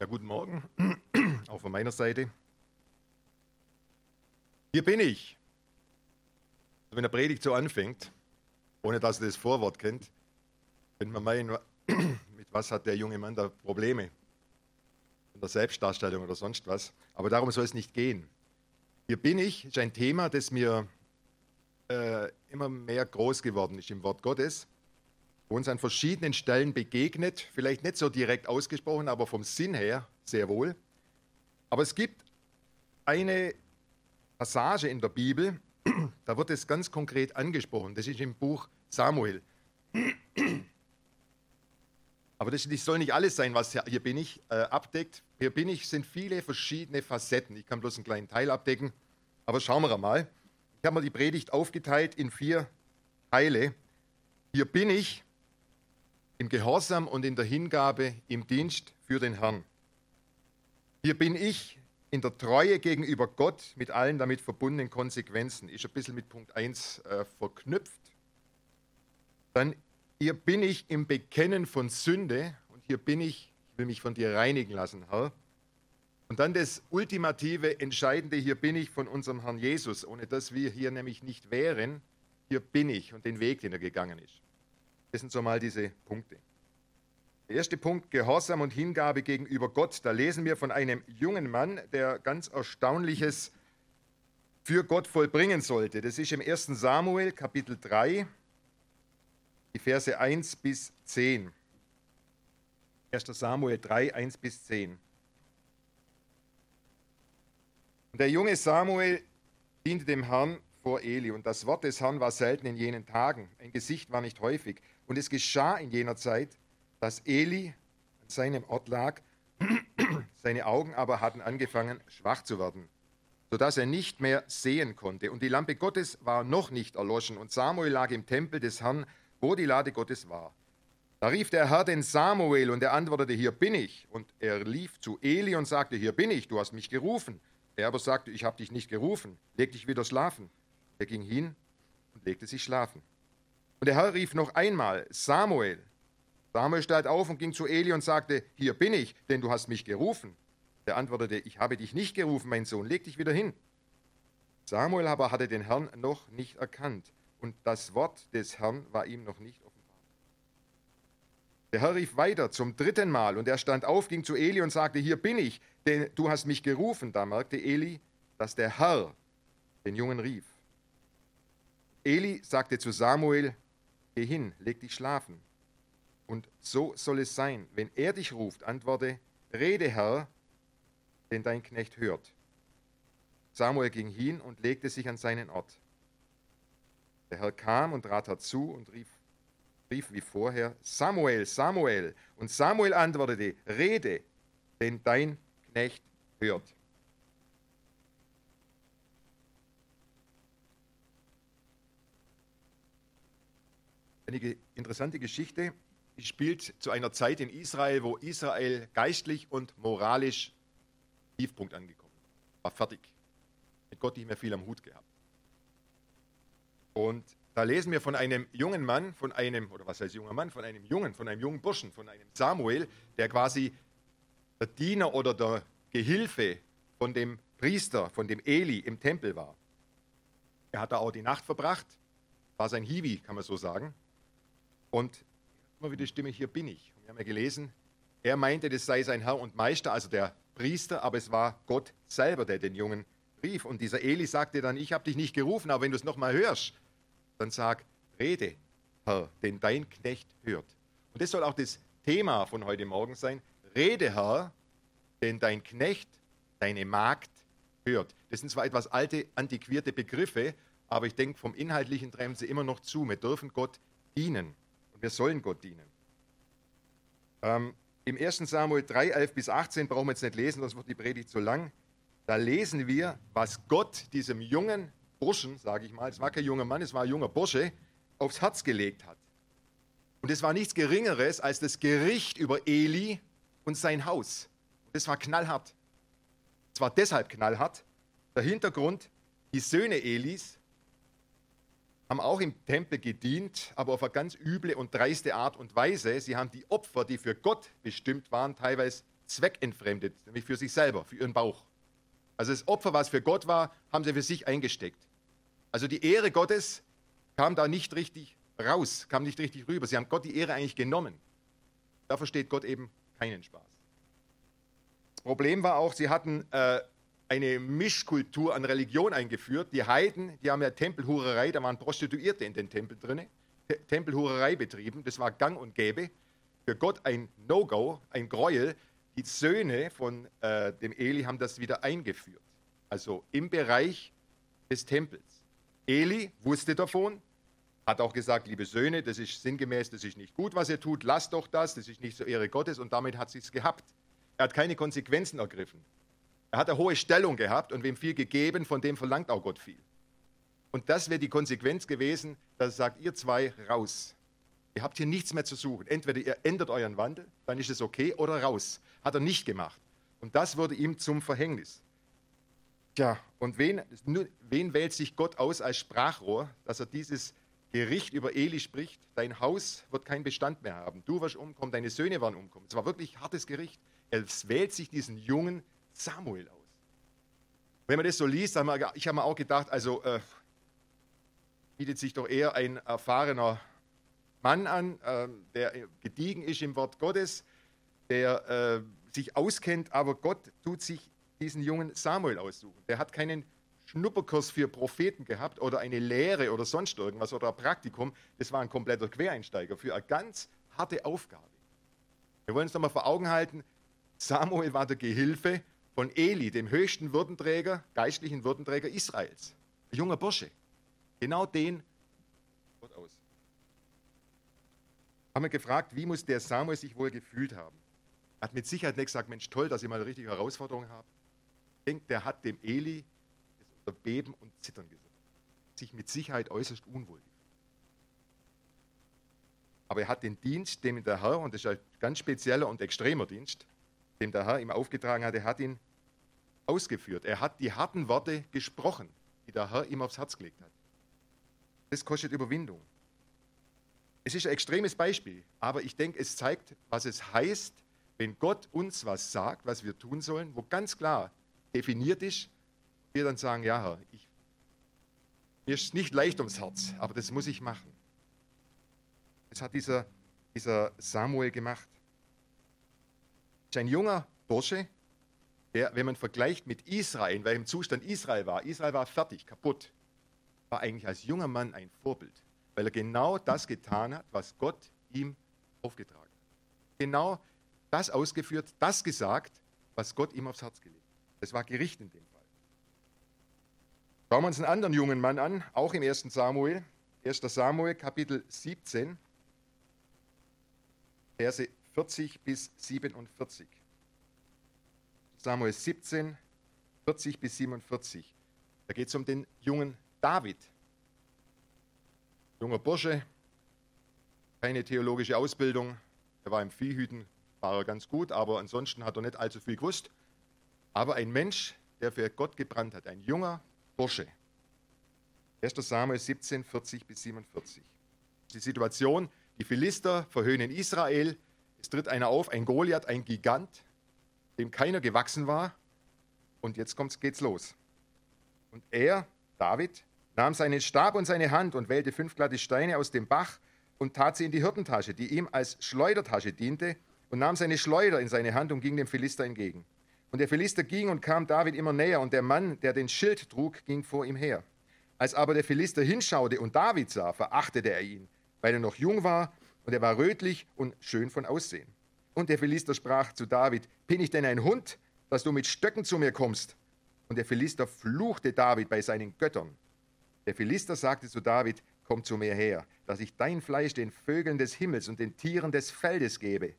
Ja, guten Morgen, auch von meiner Seite. Hier bin ich. Wenn der Predigt so anfängt, ohne dass ihr das Vorwort kennt, könnte man meinen, mit was hat der junge Mann da Probleme? In der Selbstdarstellung oder sonst was. Aber darum soll es nicht gehen. Hier bin ich ist ein Thema, das mir äh, immer mehr groß geworden ist im Wort Gottes uns an verschiedenen Stellen begegnet, vielleicht nicht so direkt ausgesprochen, aber vom Sinn her sehr wohl. Aber es gibt eine Passage in der Bibel, da wird es ganz konkret angesprochen. Das ist im Buch Samuel. Aber das soll nicht alles sein, was hier bin ich äh, abdeckt. Hier bin ich sind viele verschiedene Facetten. Ich kann bloß einen kleinen Teil abdecken. Aber schauen wir mal. Ich habe mal die Predigt aufgeteilt in vier Teile. Hier bin ich im Gehorsam und in der Hingabe im Dienst für den Herrn. Hier bin ich in der Treue gegenüber Gott mit allen damit verbundenen Konsequenzen. Ist ein bisschen mit Punkt 1 äh, verknüpft. Dann hier bin ich im Bekennen von Sünde und hier bin ich, ich will mich von dir reinigen lassen, Herr. Und dann das ultimative, entscheidende, hier bin ich von unserem Herrn Jesus, ohne dass wir hier nämlich nicht wären, hier bin ich und den Weg, den er gegangen ist. Das sind so mal diese Punkte. Der erste Punkt, Gehorsam und Hingabe gegenüber Gott. Da lesen wir von einem jungen Mann, der ganz Erstaunliches für Gott vollbringen sollte. Das ist im 1. Samuel Kapitel 3, die Verse 1 bis 10. 1. Samuel 3, 1 bis 10. Und der junge Samuel diente dem Herrn vor Eli. Und das Wort des Herrn war selten in jenen Tagen. Ein Gesicht war nicht häufig. Und es geschah in jener Zeit, dass Eli an seinem Ort lag, seine Augen aber hatten angefangen schwach zu werden, sodass er nicht mehr sehen konnte. Und die Lampe Gottes war noch nicht erloschen. Und Samuel lag im Tempel des Herrn, wo die Lade Gottes war. Da rief der Herr den Samuel und er antwortete, hier bin ich. Und er lief zu Eli und sagte, hier bin ich, du hast mich gerufen. Er aber sagte, ich habe dich nicht gerufen, leg dich wieder schlafen. Er ging hin und legte sich schlafen. Und der Herr rief noch einmal, Samuel. Samuel stand auf und ging zu Eli und sagte, hier bin ich, denn du hast mich gerufen. Er antwortete, ich habe dich nicht gerufen, mein Sohn, leg dich wieder hin. Samuel aber hatte den Herrn noch nicht erkannt und das Wort des Herrn war ihm noch nicht offenbar. Der Herr rief weiter zum dritten Mal und er stand auf, ging zu Eli und sagte, hier bin ich, denn du hast mich gerufen. Da merkte Eli, dass der Herr den Jungen rief. Eli sagte zu Samuel, Geh hin, leg dich schlafen. Und so soll es sein, wenn er dich ruft, antworte, Rede, Herr, denn dein Knecht hört. Samuel ging hin und legte sich an seinen Ort. Der Herr kam und trat herzu und rief, rief wie vorher, Samuel, Samuel. Und Samuel antwortete, Rede, denn dein Knecht hört. Eine interessante Geschichte die spielt zu einer Zeit in Israel, wo Israel geistlich und moralisch Tiefpunkt angekommen war. fertig. Mit Gott nicht mehr viel am Hut gehabt. Und da lesen wir von einem jungen Mann, von einem, oder was heißt junger Mann, von einem Jungen, von einem jungen Burschen, von einem Samuel, der quasi der Diener oder der Gehilfe von dem Priester, von dem Eli im Tempel war. Er hat da auch die Nacht verbracht, war sein Hiwi, kann man so sagen. Und immer wieder die Stimme, hier bin ich. Wir haben ja gelesen, er meinte, das sei sein Herr und Meister, also der Priester, aber es war Gott selber, der den Jungen rief. Und dieser Eli sagte dann, ich habe dich nicht gerufen, aber wenn du es nochmal hörst, dann sag, rede, Herr, denn dein Knecht hört. Und das soll auch das Thema von heute Morgen sein. Rede, Herr, denn dein Knecht, deine Magd hört. Das sind zwar etwas alte, antiquierte Begriffe, aber ich denke, vom Inhaltlichen treiben sie immer noch zu. Wir dürfen Gott dienen. Und wir sollen Gott dienen. Ähm, Im 1. Samuel 3, 11 bis 18 brauchen wir jetzt nicht lesen, sonst wird die Predigt zu lang. Da lesen wir, was Gott diesem jungen Burschen, sage ich mal, es war kein junger Mann, es war ein junger Bursche, aufs Herz gelegt hat. Und es war nichts Geringeres als das Gericht über Eli und sein Haus. Das war knallhart. Es war deshalb knallhart. Der Hintergrund, die Söhne Elis haben auch im Tempel gedient, aber auf eine ganz üble und dreiste Art und Weise. Sie haben die Opfer, die für Gott bestimmt waren, teilweise zweckentfremdet, nämlich für sich selber, für ihren Bauch. Also das Opfer, was für Gott war, haben sie für sich eingesteckt. Also die Ehre Gottes kam da nicht richtig raus, kam nicht richtig rüber. Sie haben Gott die Ehre eigentlich genommen. Da versteht Gott eben keinen Spaß. Problem war auch, sie hatten äh, eine Mischkultur an Religion eingeführt. Die Heiden, die haben ja Tempelhurerei, da waren Prostituierte in den Tempeln drin, Tempelhurerei betrieben, das war gang und gäbe. Für Gott ein No-Go, ein Gräuel. Die Söhne von äh, dem Eli haben das wieder eingeführt. Also im Bereich des Tempels. Eli wusste davon, hat auch gesagt, liebe Söhne, das ist sinngemäß, das ist nicht gut, was ihr tut, lasst doch das, das ist nicht zur Ehre Gottes und damit hat es gehabt. Er hat keine Konsequenzen ergriffen. Er hat eine hohe Stellung gehabt und wem viel gegeben, von dem verlangt auch Gott viel. Und das wäre die Konsequenz gewesen, dass sagt, ihr zwei raus. Ihr habt hier nichts mehr zu suchen. Entweder ihr ändert euren Wandel, dann ist es okay, oder raus. Hat er nicht gemacht. Und das wurde ihm zum Verhängnis. Tja, und wen, wen wählt sich Gott aus als Sprachrohr, dass er dieses Gericht über Eli spricht? Dein Haus wird keinen Bestand mehr haben. Du wirst umkommen, deine Söhne werden umkommen. Es war wirklich hartes Gericht. Er wählt sich diesen jungen Samuel aus. Wenn man das so liest, haben wir, ich habe mir auch gedacht, also äh, bietet sich doch eher ein erfahrener Mann an, äh, der gediegen ist im Wort Gottes, der äh, sich auskennt, aber Gott tut sich diesen jungen Samuel aussuchen. Der hat keinen Schnupperkurs für Propheten gehabt oder eine Lehre oder sonst irgendwas oder ein Praktikum. Das war ein kompletter Quereinsteiger für eine ganz harte Aufgabe. Wir wollen uns nochmal vor Augen halten, Samuel war der Gehilfe von Eli, dem höchsten Würdenträger, geistlichen Würdenträger Israels. Ein junger Bursche. Genau den aus. Haben wir gefragt, wie muss der Samuel sich wohl gefühlt haben? Er hat mit Sicherheit nicht gesagt, Mensch, toll, dass ich mal eine richtige Herausforderung habe. Ich denke, der hat dem Eli das unter Beben und Zittern gesetzt. Sich mit Sicherheit äußerst unwohl gefühlt. Aber er hat den Dienst, dem der Herr, und das ist ein ganz spezieller und extremer Dienst, dem der Herr ihm aufgetragen hat, er hat ihn ausgeführt. Er hat die harten Worte gesprochen, die der Herr ihm aufs Herz gelegt hat. Das kostet Überwindung. Es ist ein extremes Beispiel, aber ich denke, es zeigt, was es heißt, wenn Gott uns was sagt, was wir tun sollen, wo ganz klar definiert ist, wir dann sagen, ja Herr, ich, mir ist nicht leicht ums Herz, aber das muss ich machen. Das hat dieser, dieser Samuel gemacht. Das ist ein junger Bursche, der, wenn man vergleicht mit Israel, in welchem Zustand Israel war, Israel war fertig, kaputt, war eigentlich als junger Mann ein Vorbild, weil er genau das getan hat, was Gott ihm aufgetragen hat. Genau das ausgeführt, das gesagt, was Gott ihm aufs Herz gelegt hat. Das war Gericht in dem Fall. Schauen wir uns einen anderen jungen Mann an, auch im 1. Samuel. 1. Samuel, Kapitel 17, Verse 40 bis 47. Samuel 17, 40 bis 47. Da geht es um den jungen David. Junger Bursche, keine theologische Ausbildung. Er war im Viehhüten, war er ganz gut, aber ansonsten hat er nicht allzu viel gewusst. Aber ein Mensch, der für Gott gebrannt hat, ein junger Bursche. 1. Samuel 17, 40 bis 47. Die Situation, die Philister verhöhnen Israel. Es tritt einer auf, ein Goliath, ein Gigant, dem keiner gewachsen war. Und jetzt kommt's, geht's los. Und er, David, nahm seinen Stab und seine Hand und wählte fünf glatte Steine aus dem Bach und tat sie in die Hirtentasche, die ihm als Schleudertasche diente, und nahm seine Schleuder in seine Hand und ging dem Philister entgegen. Und der Philister ging und kam David immer näher, und der Mann, der den Schild trug, ging vor ihm her. Als aber der Philister hinschaute und David sah, verachtete er ihn, weil er noch jung war und er war rötlich und schön von Aussehen. Und der Philister sprach zu David, bin ich denn ein Hund, dass du mit Stöcken zu mir kommst? Und der Philister fluchte David bei seinen Göttern. Der Philister sagte zu David, komm zu mir her, dass ich dein Fleisch den Vögeln des Himmels und den Tieren des Feldes gebe.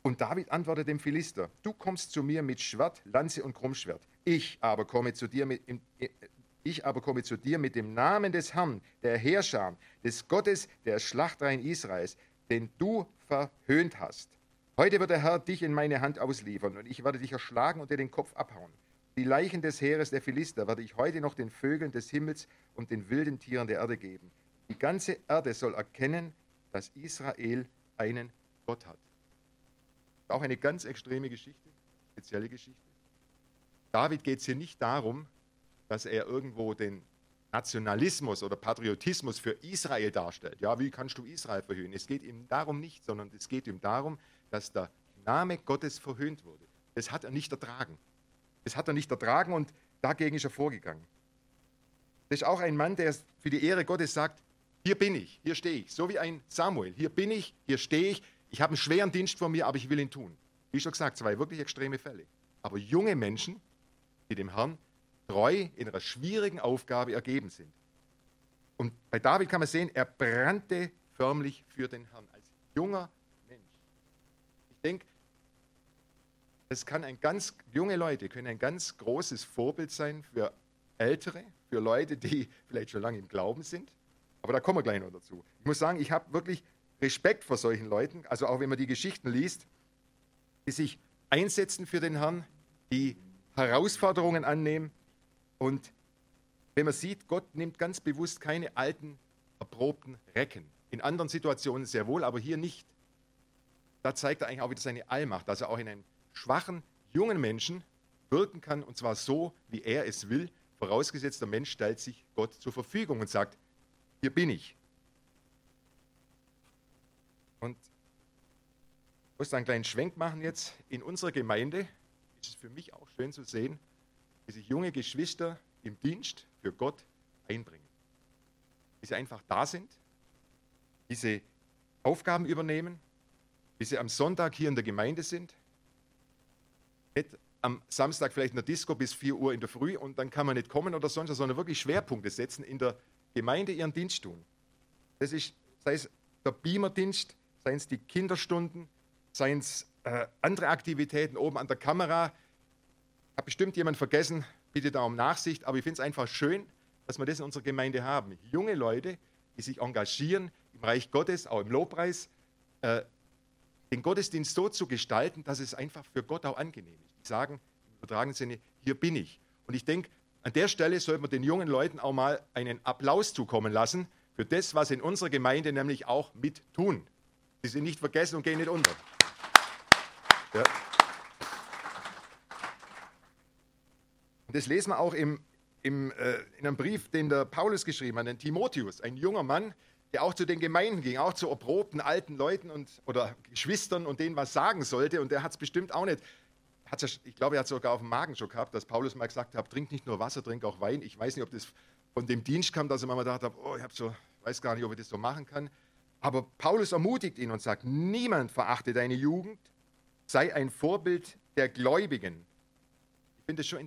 Und David antwortete dem Philister, du kommst zu mir mit Schwert, Lanze und Krummschwert. Ich aber komme zu dir mit, ich aber komme zu dir mit dem Namen des Herrn, der Herrscher, des Gottes der Schlachtreihen Israels, den du verhöhnt hast. Heute wird der Herr dich in meine Hand ausliefern und ich werde dich erschlagen und dir den Kopf abhauen. Die Leichen des Heeres der Philister werde ich heute noch den Vögeln des Himmels und den wilden Tieren der Erde geben. Die ganze Erde soll erkennen, dass Israel einen Gott hat. Auch eine ganz extreme Geschichte. spezielle Geschichte. David geht es hier nicht darum, dass er irgendwo den Nationalismus oder Patriotismus für Israel darstellt. Ja, wie kannst du Israel verhöhnen? Es geht ihm darum nicht, sondern es geht ihm darum, dass der Name Gottes verhöhnt wurde. Das hat er nicht ertragen. Das hat er nicht ertragen und dagegen ist er vorgegangen. Das ist auch ein Mann, der für die Ehre Gottes sagt, hier bin ich, hier stehe ich. So wie ein Samuel. Hier bin ich, hier stehe ich. Ich habe einen schweren Dienst vor mir, aber ich will ihn tun. Wie schon gesagt, zwei wirklich extreme Fälle. Aber junge Menschen, die dem Herrn treu in einer schwierigen Aufgabe ergeben sind. Und bei David kann man sehen, er brannte förmlich für den Herrn als junger denke, das kann ein ganz, junge Leute können ein ganz großes Vorbild sein für Ältere, für Leute, die vielleicht schon lange im Glauben sind. Aber da kommen wir gleich noch dazu. Ich muss sagen, ich habe wirklich Respekt vor solchen Leuten, also auch wenn man die Geschichten liest, die sich einsetzen für den Herrn, die Herausforderungen annehmen, und wenn man sieht, Gott nimmt ganz bewusst keine alten, erprobten Recken. In anderen Situationen sehr wohl, aber hier nicht. Da zeigt er eigentlich auch wieder seine Allmacht, dass er auch in einem schwachen, jungen Menschen wirken kann, und zwar so, wie er es will, vorausgesetzt der Mensch stellt sich Gott zur Verfügung und sagt, hier bin ich. Und ich muss einen kleinen Schwenk machen jetzt. In unserer Gemeinde ist es für mich auch schön zu sehen, wie sich junge Geschwister im Dienst für Gott einbringen. Wie sie einfach da sind, wie sie Aufgaben übernehmen, wie sie am Sonntag hier in der Gemeinde sind, nicht am Samstag vielleicht in der Disco bis 4 Uhr in der Früh und dann kann man nicht kommen oder sonst, sondern wirklich Schwerpunkte setzen, in der Gemeinde ihren Dienst tun. Das ist, sei es der Beamerdienst, seien es die Kinderstunden, seien es äh, andere Aktivitäten oben an der Kamera, hat bestimmt jemand vergessen, bitte da um Nachsicht, aber ich finde es einfach schön, dass wir das in unserer Gemeinde haben. Junge Leute, die sich engagieren im Reich Gottes, auch im Lobpreis, äh, den Gottesdienst so zu gestalten, dass es einfach für Gott auch angenehm ist. Die sagen im übertragenen Sinne, hier bin ich. Und ich denke, an der Stelle sollte man den jungen Leuten auch mal einen Applaus zukommen lassen für das, was in unserer Gemeinde nämlich auch mit tun. Sie sind nicht vergessen und gehen nicht unter. Ja. Das lesen wir auch im, im, äh, in einem Brief, den der Paulus geschrieben hat, den Timotheus, ein junger Mann, der auch zu den Gemeinden ging, auch zu erprobten alten Leuten und, oder Geschwistern und denen was sagen sollte. Und der hat es bestimmt auch nicht. Hat's, ich glaube, er hat sogar auf dem Magen schon gehabt, dass Paulus mal gesagt hat, trink nicht nur Wasser, trink auch Wein. Ich weiß nicht, ob das von dem Dienst kam, dass er mal gedacht hat, oh, ich so, weiß gar nicht, ob ich das so machen kann. Aber Paulus ermutigt ihn und sagt, niemand verachte deine Jugend, sei ein Vorbild der Gläubigen, finde das schon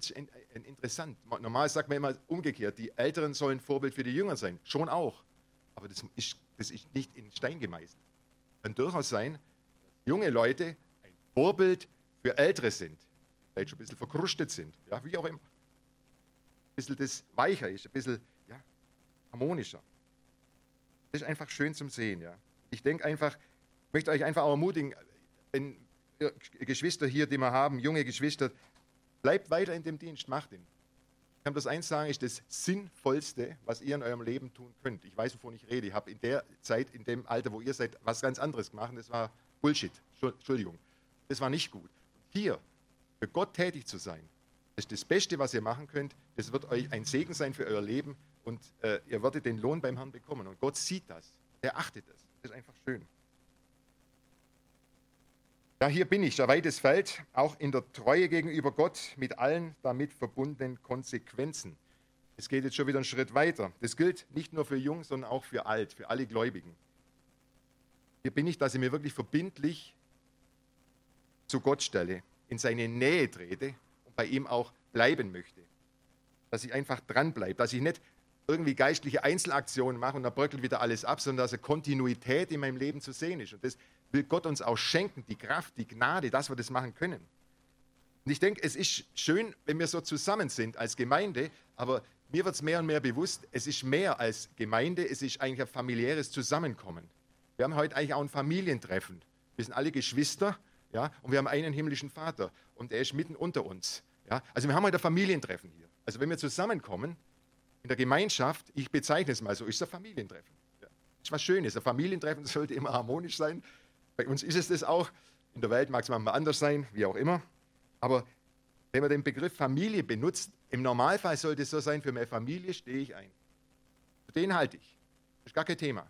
interessant. Normal sagt man immer umgekehrt, die Älteren sollen Vorbild für die Jünger sein. Schon auch. Aber das ist, das ist nicht in Stein gemeißelt. Kann durchaus sein, dass junge Leute ein Vorbild für Ältere sind. Vielleicht schon ein bisschen verkrustet sind. Ja, wie auch immer. Ein bisschen das weicher ist, ein bisschen ja, harmonischer. Das ist einfach schön zum Sehen. Ja. Ich denke einfach, ich möchte euch einfach auch ermutigen, wenn Geschwister hier, die wir haben, junge Geschwister, Bleibt weiter in dem Dienst, macht ihn. Ich kann das eins sagen, ist das Sinnvollste, was ihr in eurem Leben tun könnt. Ich weiß, wovon ich rede. Ich habe in der Zeit, in dem Alter, wo ihr seid, was ganz anderes gemacht. Das war Bullshit. Entschuldigung. Das war nicht gut. Hier, für Gott tätig zu sein, das ist das Beste, was ihr machen könnt. Das wird euch ein Segen sein für euer Leben und äh, ihr werdet den Lohn beim Herrn bekommen. Und Gott sieht das. Er achtet das. Das ist einfach schön. Ja, hier bin ich, der weites Feld, auch in der Treue gegenüber Gott mit allen damit verbundenen Konsequenzen. Es geht jetzt schon wieder einen Schritt weiter. Das gilt nicht nur für Jung, sondern auch für Alt, für alle Gläubigen. Hier bin ich, dass ich mir wirklich verbindlich zu Gott stelle, in seine Nähe trete und bei ihm auch bleiben möchte. Dass ich einfach dranbleibe, dass ich nicht irgendwie geistliche Einzelaktionen mache und dann bröckelt wieder alles ab, sondern dass eine Kontinuität in meinem Leben zu sehen ist. Und das will Gott uns auch schenken, die Kraft, die Gnade, dass wir das machen können. Und ich denke, es ist schön, wenn wir so zusammen sind als Gemeinde, aber mir wird es mehr und mehr bewusst, es ist mehr als Gemeinde, es ist eigentlich ein familiäres Zusammenkommen. Wir haben heute eigentlich auch ein Familientreffen. Wir sind alle Geschwister ja, und wir haben einen himmlischen Vater und er ist mitten unter uns. Ja. Also wir haben heute ein Familientreffen hier. Also wenn wir zusammenkommen in der Gemeinschaft, ich bezeichne es mal so, ist ein Familientreffen. Ja. Ist was Schönes. Ein Familientreffen sollte immer harmonisch sein. Bei uns ist es das auch. In der Welt mag es manchmal anders sein, wie auch immer. Aber wenn man den Begriff Familie benutzt, im Normalfall sollte es so sein, für meine Familie stehe ich ein. Für den halte ich. Das ist gar kein Thema.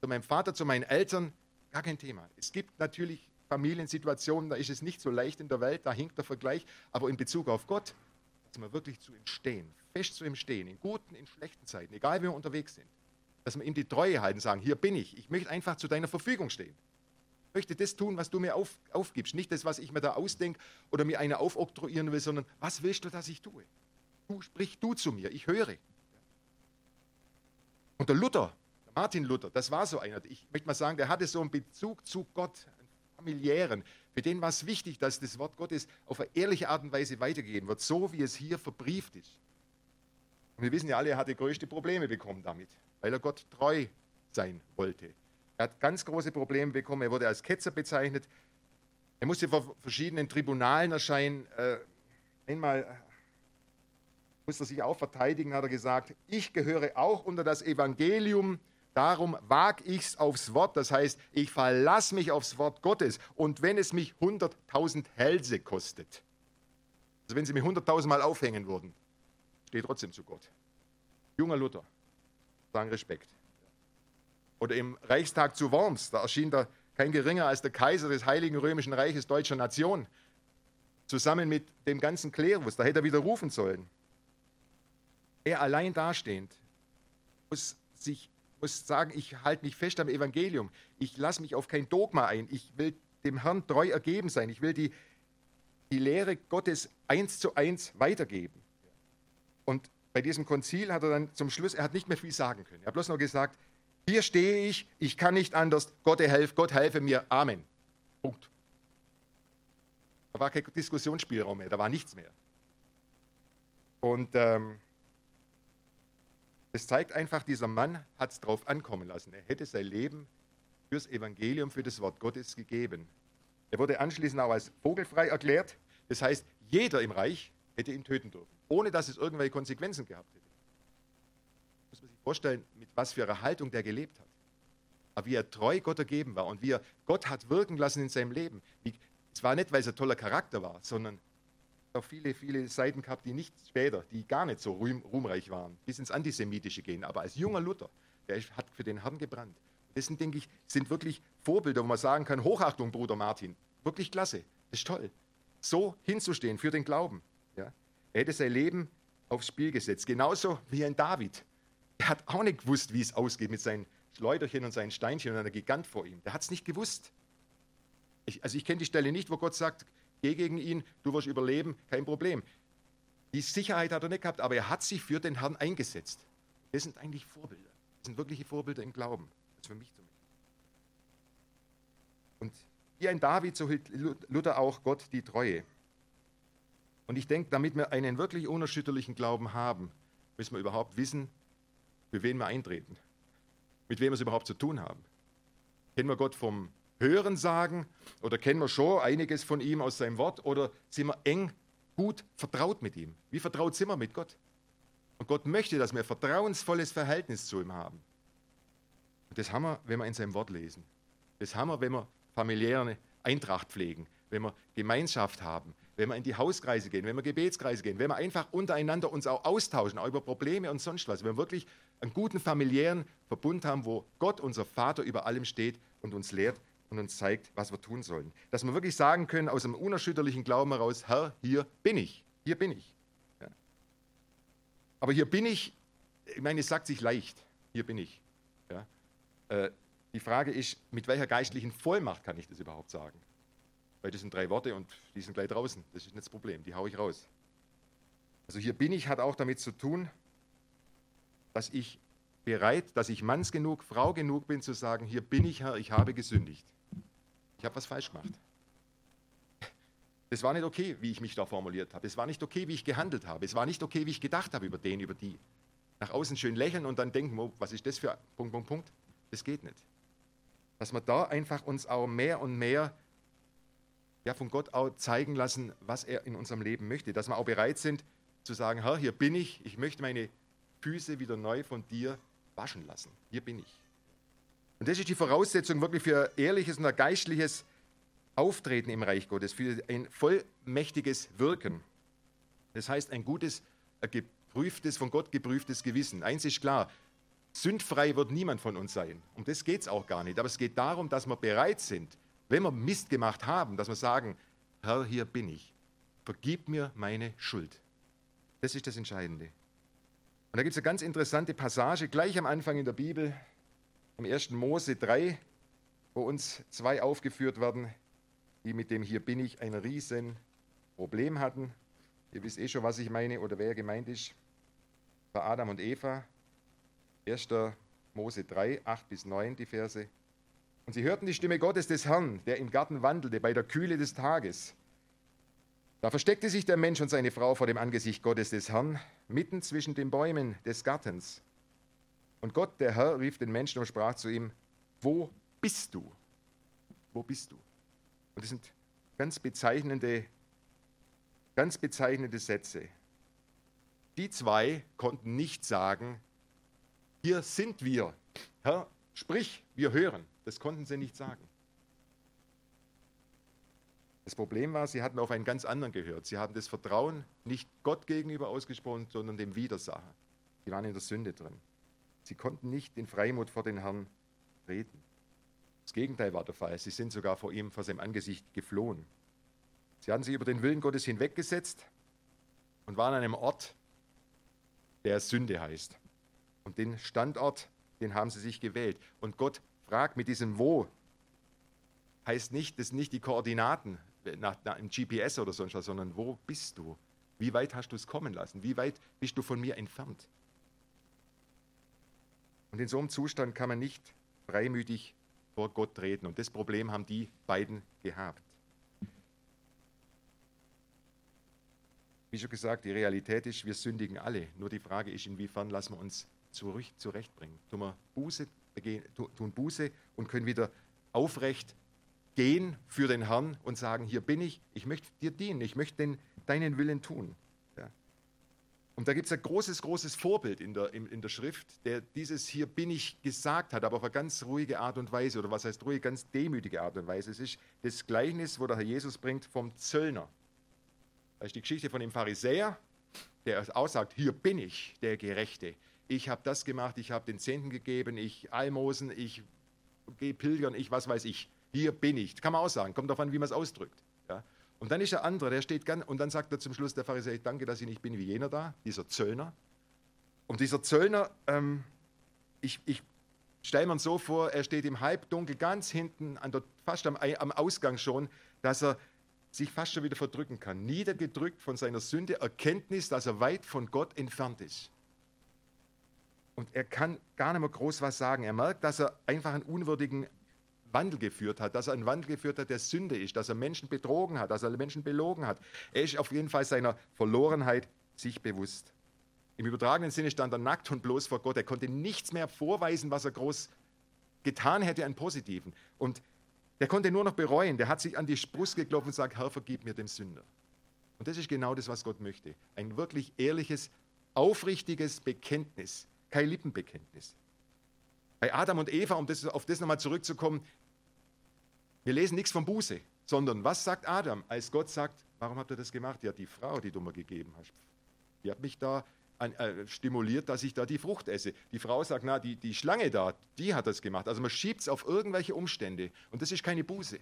Zu meinem Vater, zu meinen Eltern, gar kein Thema. Es gibt natürlich Familiensituationen, da ist es nicht so leicht in der Welt, da hinkt der Vergleich, aber in Bezug auf Gott, dass wir wirklich zu ihm stehen, fest zu ihm stehen, in guten, in schlechten Zeiten, egal wie wir unterwegs sind, dass wir ihm die Treue halten, sagen, hier bin ich, ich möchte einfach zu deiner Verfügung stehen. Möchte das tun, was du mir auf, aufgibst, nicht das, was ich mir da ausdenke oder mir eine aufoktroyieren will, sondern was willst du, dass ich tue? Du sprich du zu mir, ich höre. Und der Luther, der Martin Luther, das war so einer, ich möchte mal sagen, der hatte so einen Bezug zu Gott, einen familiären. Für den war es wichtig, dass das Wort Gottes auf eine ehrliche Art und Weise weitergegeben wird, so wie es hier verbrieft ist. Und wir wissen ja alle, er hatte größte Probleme bekommen damit, weil er Gott treu sein wollte. Er hat ganz große Probleme bekommen, er wurde als Ketzer bezeichnet. Er musste vor verschiedenen Tribunalen erscheinen. Äh, einmal musste er sich auch verteidigen, hat er gesagt, ich gehöre auch unter das Evangelium, darum wage ich es aufs Wort. Das heißt, ich verlasse mich aufs Wort Gottes. Und wenn es mich 100.000 Hälse kostet, also wenn sie mich 100.000 Mal aufhängen würden, stehe trotzdem zu Gott. Junger Luther, sagen Respekt. Oder im Reichstag zu Worms, da erschien da kein geringer als der Kaiser des Heiligen Römischen Reiches deutscher Nation, zusammen mit dem ganzen Klerus, da hätte er wieder rufen sollen. Er allein dastehend muss, sich, muss sagen, ich halte mich fest am Evangelium. Ich lasse mich auf kein Dogma ein. Ich will dem Herrn treu ergeben sein. Ich will die, die Lehre Gottes eins zu eins weitergeben. Und bei diesem Konzil hat er dann zum Schluss, er hat nicht mehr viel sagen können. Er hat bloß noch gesagt, hier stehe ich, ich kann nicht anders, Gott helfe, Gott helfe mir, Amen. Punkt. Da war kein Diskussionsspielraum mehr, da war nichts mehr. Und ähm, das zeigt einfach, dieser Mann hat es drauf ankommen lassen. Er hätte sein Leben fürs Evangelium, für das Wort Gottes gegeben. Er wurde anschließend auch als vogelfrei erklärt. Das heißt, jeder im Reich hätte ihn töten dürfen, ohne dass es irgendwelche Konsequenzen gehabt hätte. Muss man sich vorstellen, mit was für einer Haltung der gelebt hat. Aber wie er treu Gott ergeben war und wie er Gott hat wirken lassen in seinem Leben. es war nicht, weil es ein toller Charakter war, sondern auch viele, viele Seiten gehabt, die nicht später, die gar nicht so ruhm, ruhmreich waren, bis ins Antisemitische gehen. Aber als junger Luther, der hat für den Herrn gebrannt. Das sind, denke ich, sind wirklich Vorbilder, wo man sagen kann, Hochachtung, Bruder Martin. Wirklich klasse. Das ist toll. So hinzustehen für den Glauben. Ja? Er hätte sein Leben aufs Spiel gesetzt. Genauso wie ein David. Er hat auch nicht gewusst, wie es ausgeht mit seinen Schleuderchen und seinen Steinchen und einer Gigant vor ihm. Der hat es nicht gewusst. Ich, also ich kenne die Stelle nicht, wo Gott sagt, geh gegen ihn, du wirst überleben, kein Problem. Die Sicherheit hat er nicht gehabt, aber er hat sich für den Herrn eingesetzt. Das sind eigentlich Vorbilder. Das sind wirkliche Vorbilder im Glauben. Das ist für mich zumindest. Und wie ein David, so hielt Luther auch Gott die Treue. Und ich denke, damit wir einen wirklich unerschütterlichen Glauben haben, müssen wir überhaupt wissen, für wen wir eintreten, mit wem wir es überhaupt zu tun haben. Kennen wir Gott vom Hören sagen oder kennen wir schon einiges von ihm aus seinem Wort oder sind wir eng, gut vertraut mit ihm? Wie vertraut sind wir mit Gott? Und Gott möchte, dass wir ein vertrauensvolles Verhältnis zu ihm haben. Und das haben wir, wenn wir in seinem Wort lesen. Das haben wir, wenn wir familiäre Eintracht pflegen, wenn wir Gemeinschaft haben, wenn wir in die Hauskreise gehen, wenn wir Gebetskreise gehen, wenn wir einfach untereinander uns auch austauschen, auch über Probleme und sonst was. Wenn wir wirklich einen guten familiären Verbund haben, wo Gott, unser Vater, über allem steht und uns lehrt, und uns zeigt, was wir tun sollen. Dass wir wirklich sagen können, aus einem unerschütterlichen Glauben heraus, Herr, hier bin ich, hier bin ich. Ja. Aber hier bin ich, ich meine, es sagt sich leicht, hier bin ich. Ja. Äh, die Frage ist, mit welcher geistlichen Vollmacht kann ich das überhaupt sagen? Weil das sind drei Worte und die sind gleich draußen. Das ist nicht das Problem, die haue ich raus. Also hier bin ich hat auch damit zu tun, dass ich bereit, dass ich Manns genug, Frau genug bin zu sagen, hier bin ich Herr, ich habe gesündigt. Ich habe was falsch gemacht. Es war nicht okay, wie ich mich da formuliert habe. Es war nicht okay, wie ich gehandelt habe. Es war nicht okay, wie ich gedacht habe über den, über die. Nach außen schön lächeln und dann denken, oh, was ist das für Punkt, Punkt, Punkt. Das geht nicht. Dass wir da einfach uns auch mehr und mehr ja, von Gott auch zeigen lassen, was er in unserem Leben möchte. Dass wir auch bereit sind zu sagen, Herr, hier bin ich, ich möchte meine Füße wieder neu von dir waschen lassen. Hier bin ich. Und das ist die Voraussetzung wirklich für ehrliches und ein geistliches Auftreten im Reich Gottes, für ein vollmächtiges Wirken. Das heißt, ein gutes, geprüftes, von Gott geprüftes Gewissen. Eins ist klar, sündfrei wird niemand von uns sein. Um das geht es auch gar nicht. Aber es geht darum, dass wir bereit sind, wenn wir Mist gemacht haben, dass wir sagen, Herr, hier bin ich. Vergib mir meine Schuld. Das ist das Entscheidende. Und da gibt es eine ganz interessante Passage gleich am Anfang in der Bibel, im 1. Mose 3, wo uns zwei aufgeführt werden, die mit dem Hier bin ich ein riesen Problem hatten. Ihr wisst eh schon, was ich meine oder wer gemeint ist. Bei Adam und Eva. 1. Mose 3, 8 bis 9 die Verse. Und sie hörten die Stimme Gottes des Herrn, der im Garten wandelte, bei der Kühle des Tages. Da versteckte sich der Mensch und seine Frau vor dem Angesicht Gottes des Herrn, mitten zwischen den Bäumen des Gartens. Und Gott, der Herr, rief den Menschen und sprach zu ihm, wo bist du? Wo bist du? Und das sind ganz bezeichnende, ganz bezeichnende Sätze. Die zwei konnten nicht sagen, hier sind wir. Herr, sprich, wir hören. Das konnten sie nicht sagen. Das Problem war, sie hatten auf einen ganz anderen gehört. Sie haben das Vertrauen nicht Gott gegenüber ausgesprochen, sondern dem Widersacher. Sie waren in der Sünde drin. Sie konnten nicht in Freimut vor den Herrn treten. Das Gegenteil war der Fall. Sie sind sogar vor ihm, vor seinem Angesicht geflohen. Sie hatten sich über den Willen Gottes hinweggesetzt und waren an einem Ort, der Sünde heißt. Und den Standort, den haben sie sich gewählt. Und Gott fragt mit diesem Wo, heißt nicht, das sind nicht die Koordinaten nach, nach im GPS oder sonst was, sondern wo bist du? Wie weit hast du es kommen lassen? Wie weit bist du von mir entfernt? Und in so einem Zustand kann man nicht freimütig vor Gott treten. Und das Problem haben die beiden gehabt. Wie schon gesagt, die Realität ist, wir sündigen alle. Nur die Frage ist, inwiefern lassen wir uns zurechtbringen. Tun wir Buße, tun Buße und können wieder aufrecht gehen für den Herrn und sagen, hier bin ich, ich möchte dir dienen, ich möchte den, deinen Willen tun. Ja. Und da gibt es ein großes, großes Vorbild in der, in, in, der Schrift, der dieses hier bin ich gesagt hat, aber auf eine ganz ruhige Art und Weise, oder was heißt ruhig, ganz demütige Art und Weise. Es ist das Gleichnis, wo der Herr Jesus bringt vom Zöllner. Das ist die Geschichte von dem Pharisäer, der aussagt, hier bin ich, der Gerechte ich habe das gemacht, ich habe den Zehnten gegeben, ich Almosen, ich gehe pilgern, ich was weiß ich. Hier bin ich. Kann man auch sagen, kommt darauf an, wie man es ausdrückt. Ja? Und dann ist der andere, der steht ganz, und dann sagt er zum Schluss, der Pharisäer, ich danke, dass ich nicht bin wie jener da, dieser Zöllner. Und dieser Zöllner, ähm, ich, ich stelle mir so vor, er steht im Halbdunkel ganz hinten, der, fast am, am Ausgang schon, dass er sich fast schon wieder verdrücken kann. Niedergedrückt von seiner Sünde, Erkenntnis, dass er weit von Gott entfernt ist. Und er kann gar nicht mehr groß was sagen. Er merkt, dass er einfach einen unwürdigen Wandel geführt hat, dass er einen Wandel geführt hat, der Sünde ist, dass er Menschen betrogen hat, dass er Menschen belogen hat. Er ist auf jeden Fall seiner Verlorenheit sich bewusst. Im übertragenen Sinne stand er nackt und bloß vor Gott. Er konnte nichts mehr vorweisen, was er groß getan hätte an Positiven. Und der konnte nur noch bereuen. Der hat sich an die Brust geklopft und sagt, Herr, vergib mir dem Sünder. Und das ist genau das, was Gott möchte. Ein wirklich ehrliches, aufrichtiges Bekenntnis kein Lippenbekenntnis. Bei Adam und Eva, um das, auf das nochmal zurückzukommen, wir lesen nichts von Buße, sondern was sagt Adam, als Gott sagt, warum habt ihr das gemacht? Ja, die Frau, die du mir gegeben hast, die hat mich da an, äh, stimuliert, dass ich da die Frucht esse. Die Frau sagt, na, die, die Schlange da, die hat das gemacht. Also man schiebt es auf irgendwelche Umstände und das ist keine Buße.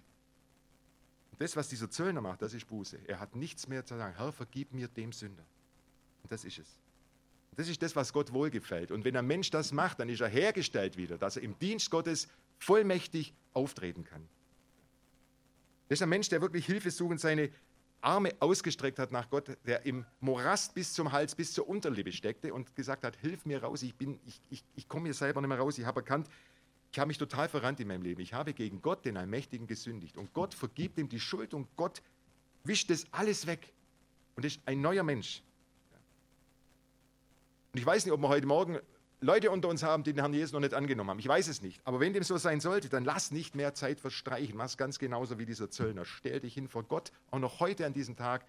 das, was dieser Zöllner macht, das ist Buße. Er hat nichts mehr zu sagen, Herr, vergib mir dem Sünder. Und das ist es. Das ist das, was Gott wohlgefällt. Und wenn ein Mensch das macht, dann ist er hergestellt wieder, dass er im Dienst Gottes vollmächtig auftreten kann. Das ist ein Mensch, der wirklich hilfesuchend seine Arme ausgestreckt hat nach Gott, der im Morast bis zum Hals, bis zur Unterlippe steckte und gesagt hat, hilf mir raus, ich, ich, ich, ich komme hier selber nicht mehr raus, ich habe erkannt, ich habe mich total verrannt in meinem Leben. Ich habe gegen Gott, den Allmächtigen, gesündigt. Und Gott vergibt ihm die Schuld und Gott wischt das alles weg. Und ist ein neuer Mensch. Und ich weiß nicht, ob wir heute Morgen Leute unter uns haben, die den Herrn Jesus noch nicht angenommen haben. Ich weiß es nicht. Aber wenn dem so sein sollte, dann lass nicht mehr Zeit verstreichen. Mach ganz genauso wie dieser Zöllner. Stell dich hin vor Gott, auch noch heute an diesem Tag.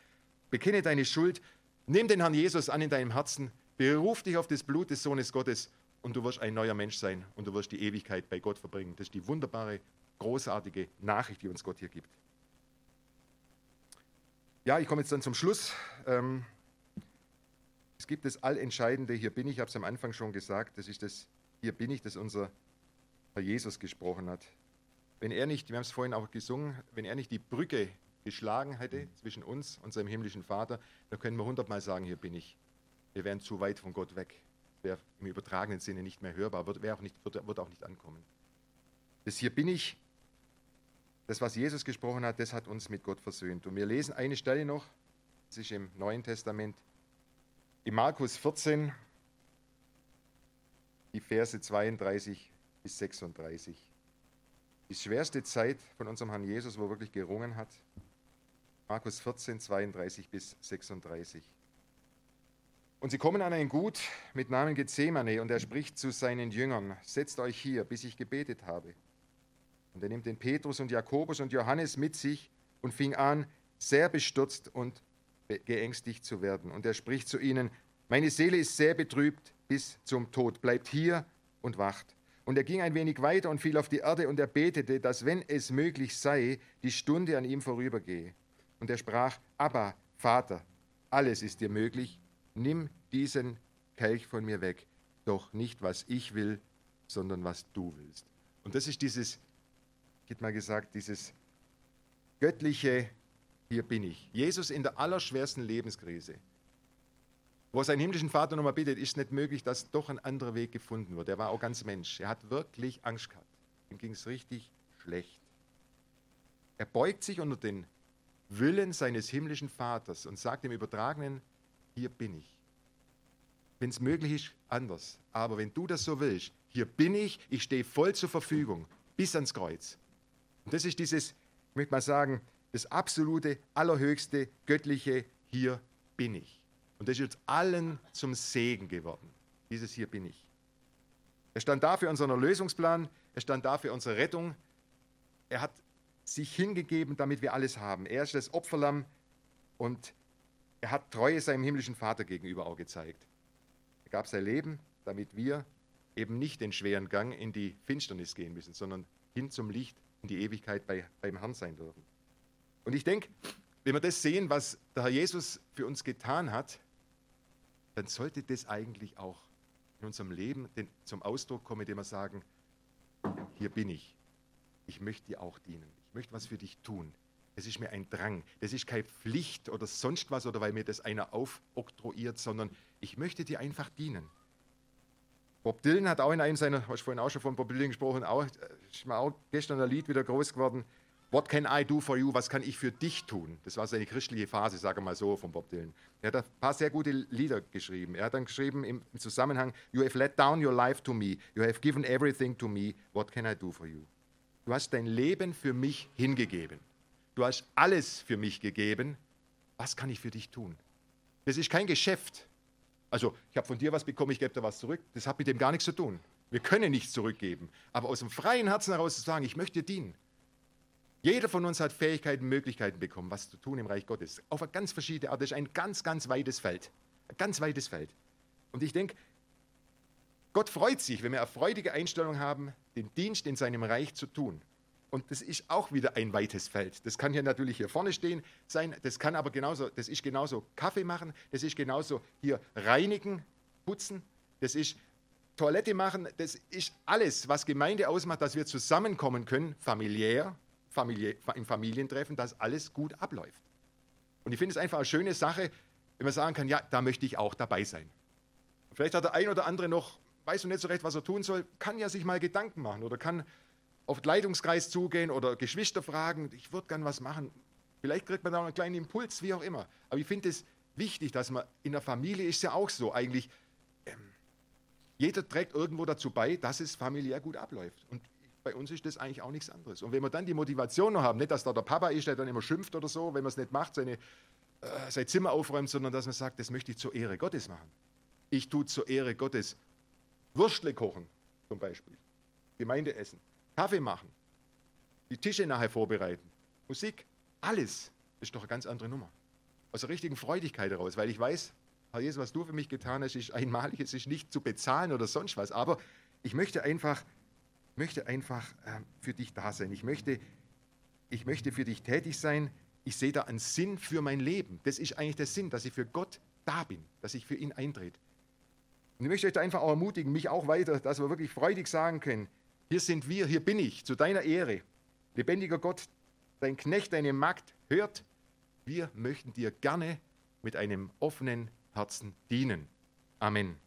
Bekenne deine Schuld. Nimm den Herrn Jesus an in deinem Herzen. Beruf dich auf das Blut des Sohnes Gottes und du wirst ein neuer Mensch sein und du wirst die Ewigkeit bei Gott verbringen. Das ist die wunderbare, großartige Nachricht, die uns Gott hier gibt. Ja, ich komme jetzt dann zum Schluss. Ähm, es gibt das Allentscheidende, hier bin ich, ich habe es am Anfang schon gesagt, das ist das, hier bin ich, das unser Herr Jesus gesprochen hat. Wenn er nicht, wir haben es vorhin auch gesungen, wenn er nicht die Brücke geschlagen hätte zwischen uns und seinem himmlischen Vater, dann können wir hundertmal sagen, hier bin ich. Wir wären zu weit von Gott weg. Wäre im übertragenen Sinne nicht mehr hörbar, wird, auch nicht, wird, wird auch nicht ankommen. Das hier bin ich, das, was Jesus gesprochen hat, das hat uns mit Gott versöhnt. Und wir lesen eine Stelle noch, das ist im Neuen Testament, in Markus 14, die Verse 32 bis 36. Die schwerste Zeit von unserem Herrn Jesus, wo er wirklich gerungen hat. Markus 14, 32 bis 36. Und sie kommen an ein Gut mit Namen Gethsemane und er spricht zu seinen Jüngern, setzt euch hier, bis ich gebetet habe. Und er nimmt den Petrus und Jakobus und Johannes mit sich und fing an, sehr bestürzt und geängstigt zu werden. Und er spricht zu ihnen, meine Seele ist sehr betrübt bis zum Tod, bleibt hier und wacht. Und er ging ein wenig weiter und fiel auf die Erde und er betete, dass wenn es möglich sei, die Stunde an ihm vorübergehe. Und er sprach, aber Vater, alles ist dir möglich, nimm diesen Kelch von mir weg, doch nicht was ich will, sondern was du willst. Und das ist dieses, ich hätte mal gesagt, dieses göttliche, hier bin ich. Jesus in der allerschwersten Lebenskrise, wo er seinen himmlischen Vater nochmal bittet, ist nicht möglich, dass doch ein anderer Weg gefunden wird. Er war auch ganz Mensch. Er hat wirklich Angst gehabt. Ihm ging es richtig schlecht. Er beugt sich unter den Willen seines himmlischen Vaters und sagt im Übertragenen, hier bin ich. Wenn es möglich ist, anders. Aber wenn du das so willst, hier bin ich, ich stehe voll zur Verfügung, bis ans Kreuz. Und das ist dieses, ich möchte mal sagen, das absolute, allerhöchste, göttliche, hier bin ich. Und das ist uns allen zum Segen geworden. Dieses hier bin ich. Er stand da für unseren Lösungsplan, er stand da für unsere Rettung. Er hat sich hingegeben, damit wir alles haben. Er ist das Opferlamm und er hat Treue seinem himmlischen Vater gegenüber auch gezeigt. Er gab sein Leben, damit wir eben nicht den schweren Gang in die Finsternis gehen müssen, sondern hin zum Licht in die Ewigkeit bei, beim Herrn sein dürfen. Und ich denke, wenn wir das sehen, was der Herr Jesus für uns getan hat, dann sollte das eigentlich auch in unserem Leben zum Ausdruck kommen, indem wir sagen, hier bin ich. Ich möchte dir auch dienen. Ich möchte was für dich tun. Das ist mir ein Drang. Das ist keine Pflicht oder sonst was oder weil mir das einer aufoktroyiert, sondern ich möchte dir einfach dienen. Bob Dylan hat auch in einem seiner, hast vorhin auch schon von Bob Dylan gesprochen, auch, äh, ist mir auch gestern ein Lied wieder groß geworden. What can I do for you? Was kann ich für dich tun? Das war seine christliche Phase, sage mal so, von Bob Dylan. Er hat ein paar sehr gute Lieder geschrieben. Er hat dann geschrieben im Zusammenhang, You have let down your life to me. You have given everything to me. What can I do for you? Du hast dein Leben für mich hingegeben. Du hast alles für mich gegeben. Was kann ich für dich tun? Das ist kein Geschäft. Also, ich habe von dir was bekommen, ich gebe dir was zurück. Das hat mit dem gar nichts zu tun. Wir können nichts zurückgeben. Aber aus dem freien Herzen heraus zu sagen, ich möchte dir dienen. Jeder von uns hat Fähigkeiten, Möglichkeiten bekommen, was zu tun im Reich Gottes. Auf eine ganz verschiedene Art. Das ist ein ganz, ganz weites Feld. Ein ganz weites Feld. Und ich denke, Gott freut sich, wenn wir eine freudige Einstellung haben, den Dienst in seinem Reich zu tun. Und das ist auch wieder ein weites Feld. Das kann hier natürlich hier vorne stehen sein, das kann aber genauso, das ist genauso Kaffee machen, das ist genauso hier reinigen, putzen, das ist Toilette machen, das ist alles, was Gemeinde ausmacht, dass wir zusammenkommen können, familiär, Familie, im Familientreffen, dass alles gut abläuft. Und ich finde es einfach eine schöne Sache, wenn man sagen kann, ja, da möchte ich auch dabei sein. Vielleicht hat der ein oder andere noch, weiß noch nicht so recht, was er tun soll, kann ja sich mal Gedanken machen oder kann auf den Leitungskreis zugehen oder Geschwister fragen, ich würde gern was machen. Vielleicht kriegt man da einen kleinen Impuls, wie auch immer. Aber ich finde es wichtig, dass man in der Familie ist ja auch so eigentlich. Ähm, jeder trägt irgendwo dazu bei, dass es familiär gut abläuft. Und bei uns ist das eigentlich auch nichts anderes. Und wenn wir dann die Motivation noch haben, nicht, dass da der Papa ist, der dann immer schimpft oder so, wenn man es nicht macht, seine, äh, sein Zimmer aufräumt, sondern dass man sagt, das möchte ich zur Ehre Gottes machen. Ich tue zur Ehre Gottes Würstle kochen, zum Beispiel, Gemeindeessen. Kaffee machen, die Tische nachher vorbereiten, Musik, alles ist doch eine ganz andere Nummer. Aus der richtigen Freudigkeit heraus, weil ich weiß, Herr Jesus, was du für mich getan hast, ist einmalig, es ist nicht zu bezahlen oder sonst was, aber ich möchte einfach, möchte einfach äh, für dich da sein. Ich möchte, ich möchte für dich tätig sein. ich sehe da einen Sinn für mein Leben. Das ist eigentlich der Sinn, dass ich für Gott da bin, dass ich für ihn eintrete. Und ich möchte euch da einfach auch ermutigen, mich auch weiter, dass wir wirklich freudig sagen können, hier sind wir, hier bin ich, zu deiner Ehre. Lebendiger Gott, dein Knecht, deine Magd, hört, wir möchten dir gerne mit einem offenen Herzen dienen. Amen.